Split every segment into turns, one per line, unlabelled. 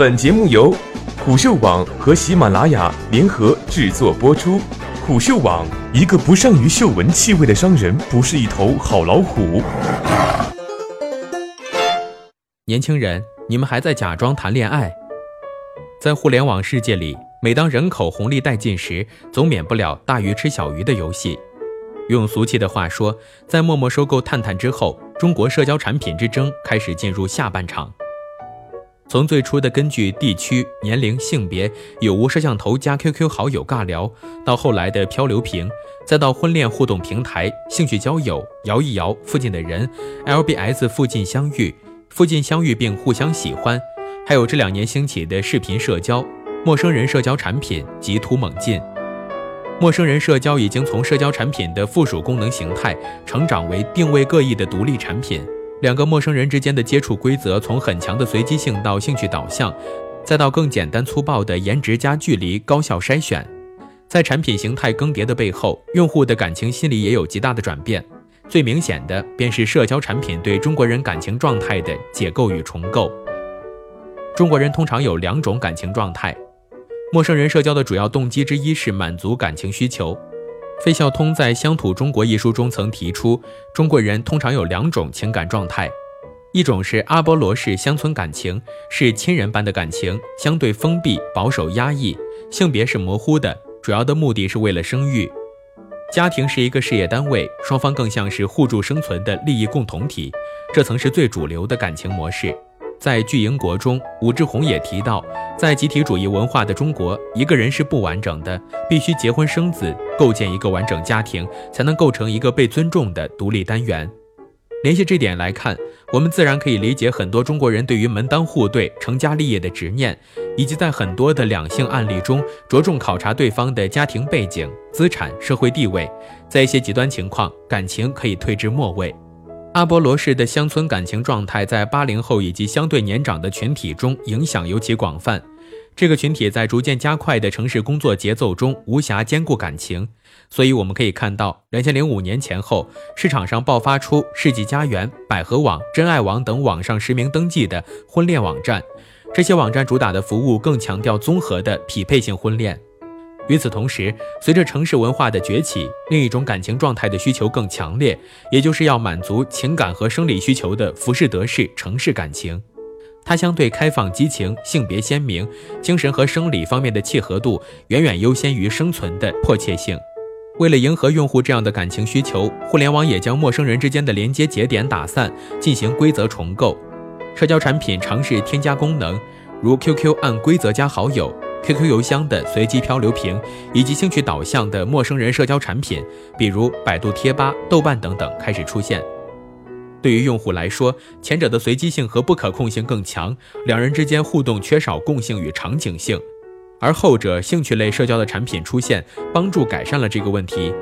本节目由虎嗅网和喜马拉雅联合制作播出。虎嗅网：一个不善于嗅闻气味的商人，不是一头好老虎。
年轻人，你们还在假装谈恋爱？在互联网世界里，每当人口红利殆尽时，总免不了大鱼吃小鱼的游戏。用俗气的话说，在陌陌收购探探之后，中国社交产品之争开始进入下半场。从最初的根据地区、年龄、性别有无摄像头加 QQ 好友尬聊，到后来的漂流瓶，再到婚恋互动平台、兴趣交友、摇一摇、附近的人、LBS 附近相遇、附近相遇并互相喜欢，还有这两年兴起的视频社交、陌生人社交产品急突猛进。陌生人社交已经从社交产品的附属功能形态成长为定位各异的独立产品。两个陌生人之间的接触规则从很强的随机性到兴趣导向，再到更简单粗暴的颜值加距离高效筛选。在产品形态更迭的背后，用户的感情心理也有极大的转变。最明显的便是社交产品对中国人感情状态的解构与重构。中国人通常有两种感情状态。陌生人社交的主要动机之一是满足感情需求。费孝通在《乡土中国》一书中曾提出，中国人通常有两种情感状态，一种是阿波罗式乡村感情，是亲人般的感情，相对封闭、保守、压抑，性别是模糊的，主要的目的是为了生育。家庭是一个事业单位，双方更像是互助生存的利益共同体，这曾是最主流的感情模式。在《巨婴国》中，武志红也提到，在集体主义文化的中国，一个人是不完整的，必须结婚生子，构建一个完整家庭，才能构成一个被尊重的独立单元。联系这点来看，我们自然可以理解很多中国人对于门当户对、成家立业的执念，以及在很多的两性案例中着重考察对方的家庭背景、资产、社会地位，在一些极端情况，感情可以退至末位。阿波罗式的乡村感情状态在八零后以及相对年长的群体中影响尤其广泛。这个群体在逐渐加快的城市工作节奏中无暇兼顾感情，所以我们可以看到，两千零五年前后，市场上爆发出世纪佳缘、百合网、真爱网等网上实名登记的婚恋网站。这些网站主打的服务更强调综合的匹配性婚恋。与此同时，随着城市文化的崛起，另一种感情状态的需求更强烈，也就是要满足情感和生理需求的浮士德式城市感情。它相对开放、激情、性别鲜明，精神和生理方面的契合度远远优先于生存的迫切性。为了迎合用户这样的感情需求，互联网也将陌生人之间的连接节点打散，进行规则重构。社交产品尝试添加功能，如 QQ 按规则加好友。QQ 邮箱的随机漂流瓶，以及兴趣导向的陌生人社交产品，比如百度贴吧、豆瓣等等开始出现。对于用户来说，前者的随机性和不可控性更强，两人之间互动缺少共性与场景性；而后者兴趣类社交的产品出现，帮助改善了这个问题。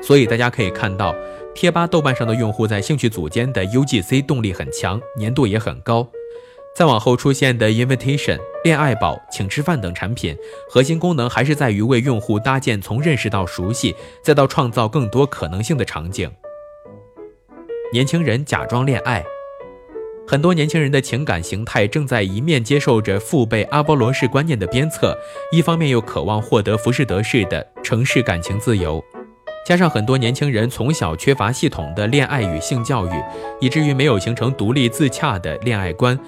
所以大家可以看到，贴吧、豆瓣上的用户在兴趣组间的 UGC 动力很强，粘度也很高。再往后出现的 Invitation、恋爱宝、请吃饭等产品，核心功能还是在于为用户搭建从认识到熟悉，再到创造更多可能性的场景。年轻人假装恋爱，很多年轻人的情感形态正在一面接受着父辈阿波罗式观念的鞭策，一方面又渴望获得浮士德式的城市感情自由。加上很多年轻人从小缺乏系统的恋爱与性教育，以至于没有形成独立自洽的恋爱观。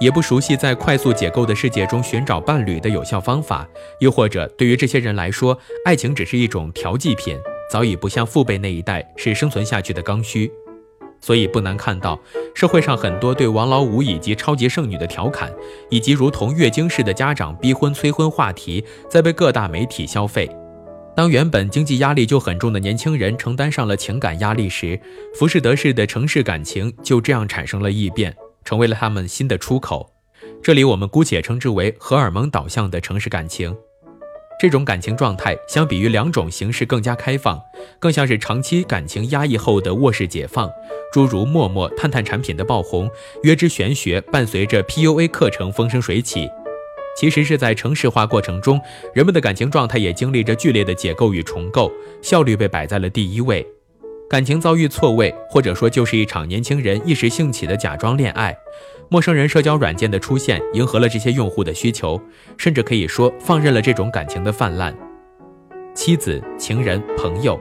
也不熟悉在快速解构的世界中寻找伴侣的有效方法，又或者对于这些人来说，爱情只是一种调剂品，早已不像父辈那一代是生存下去的刚需。所以不难看到，社会上很多对王老五以及超级剩女的调侃，以及如同月经似的家长逼婚催婚话题，在被各大媒体消费。当原本经济压力就很重的年轻人承担上了情感压力时，浮士德式的城市感情就这样产生了异变。成为了他们新的出口，这里我们姑且称之为荷尔蒙导向的城市感情。这种感情状态相比于两种形式更加开放，更像是长期感情压抑后的卧室解放。诸如陌陌、探探产品的爆红，约之玄学伴随着 PUA 课程风生水起，其实是在城市化过程中，人们的感情状态也经历着剧烈的解构与重构，效率被摆在了第一位。感情遭遇错位，或者说就是一场年轻人一时兴起的假装恋爱。陌生人社交软件的出现，迎合了这些用户的需求，甚至可以说放任了这种感情的泛滥。妻子、情人、朋友，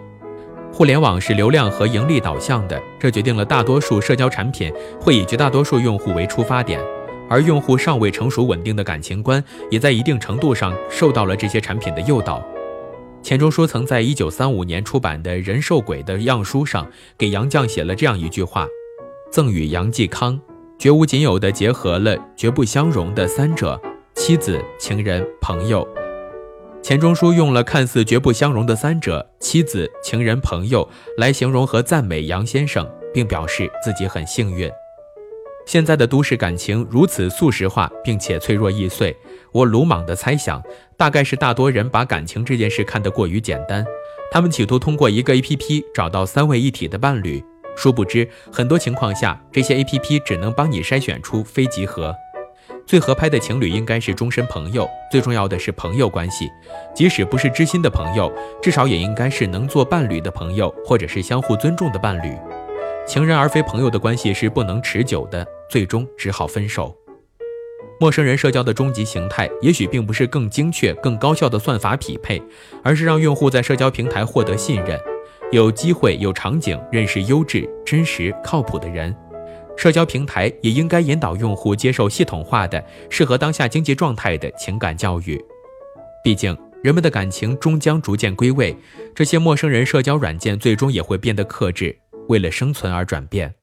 互联网是流量和盈利导向的，这决定了大多数社交产品会以绝大多数用户为出发点，而用户尚未成熟稳定的感情观，也在一定程度上受到了这些产品的诱导。钱钟书曾在一九三五年出版的《人兽鬼》的样书上，给杨绛写了这样一句话：“赠与杨继康。”绝无仅有的结合了绝不相容的三者：妻子、情人、朋友。钱钟书用了看似绝不相容的三者——妻子、情人、朋友，来形容和赞美杨先生，并表示自己很幸运。现在的都市感情如此速食化，并且脆弱易碎。我鲁莽地猜想，大概是大多人把感情这件事看得过于简单，他们企图通过一个 APP 找到三位一体的伴侣。殊不知，很多情况下，这些 A P P 只能帮你筛选出非集合。最合拍的情侣应该是终身朋友，最重要的是朋友关系，即使不是知心的朋友，至少也应该是能做伴侣的朋友，或者是相互尊重的伴侣。情人而非朋友的关系是不能持久的，最终只好分手。陌生人社交的终极形态，也许并不是更精确、更高效的算法匹配，而是让用户在社交平台获得信任。有机会、有场景认识优质、真实、靠谱的人，社交平台也应该引导用户接受系统化的、适合当下经济状态的情感教育。毕竟，人们的感情终将逐渐归位，这些陌生人社交软件最终也会变得克制，为了生存而转变。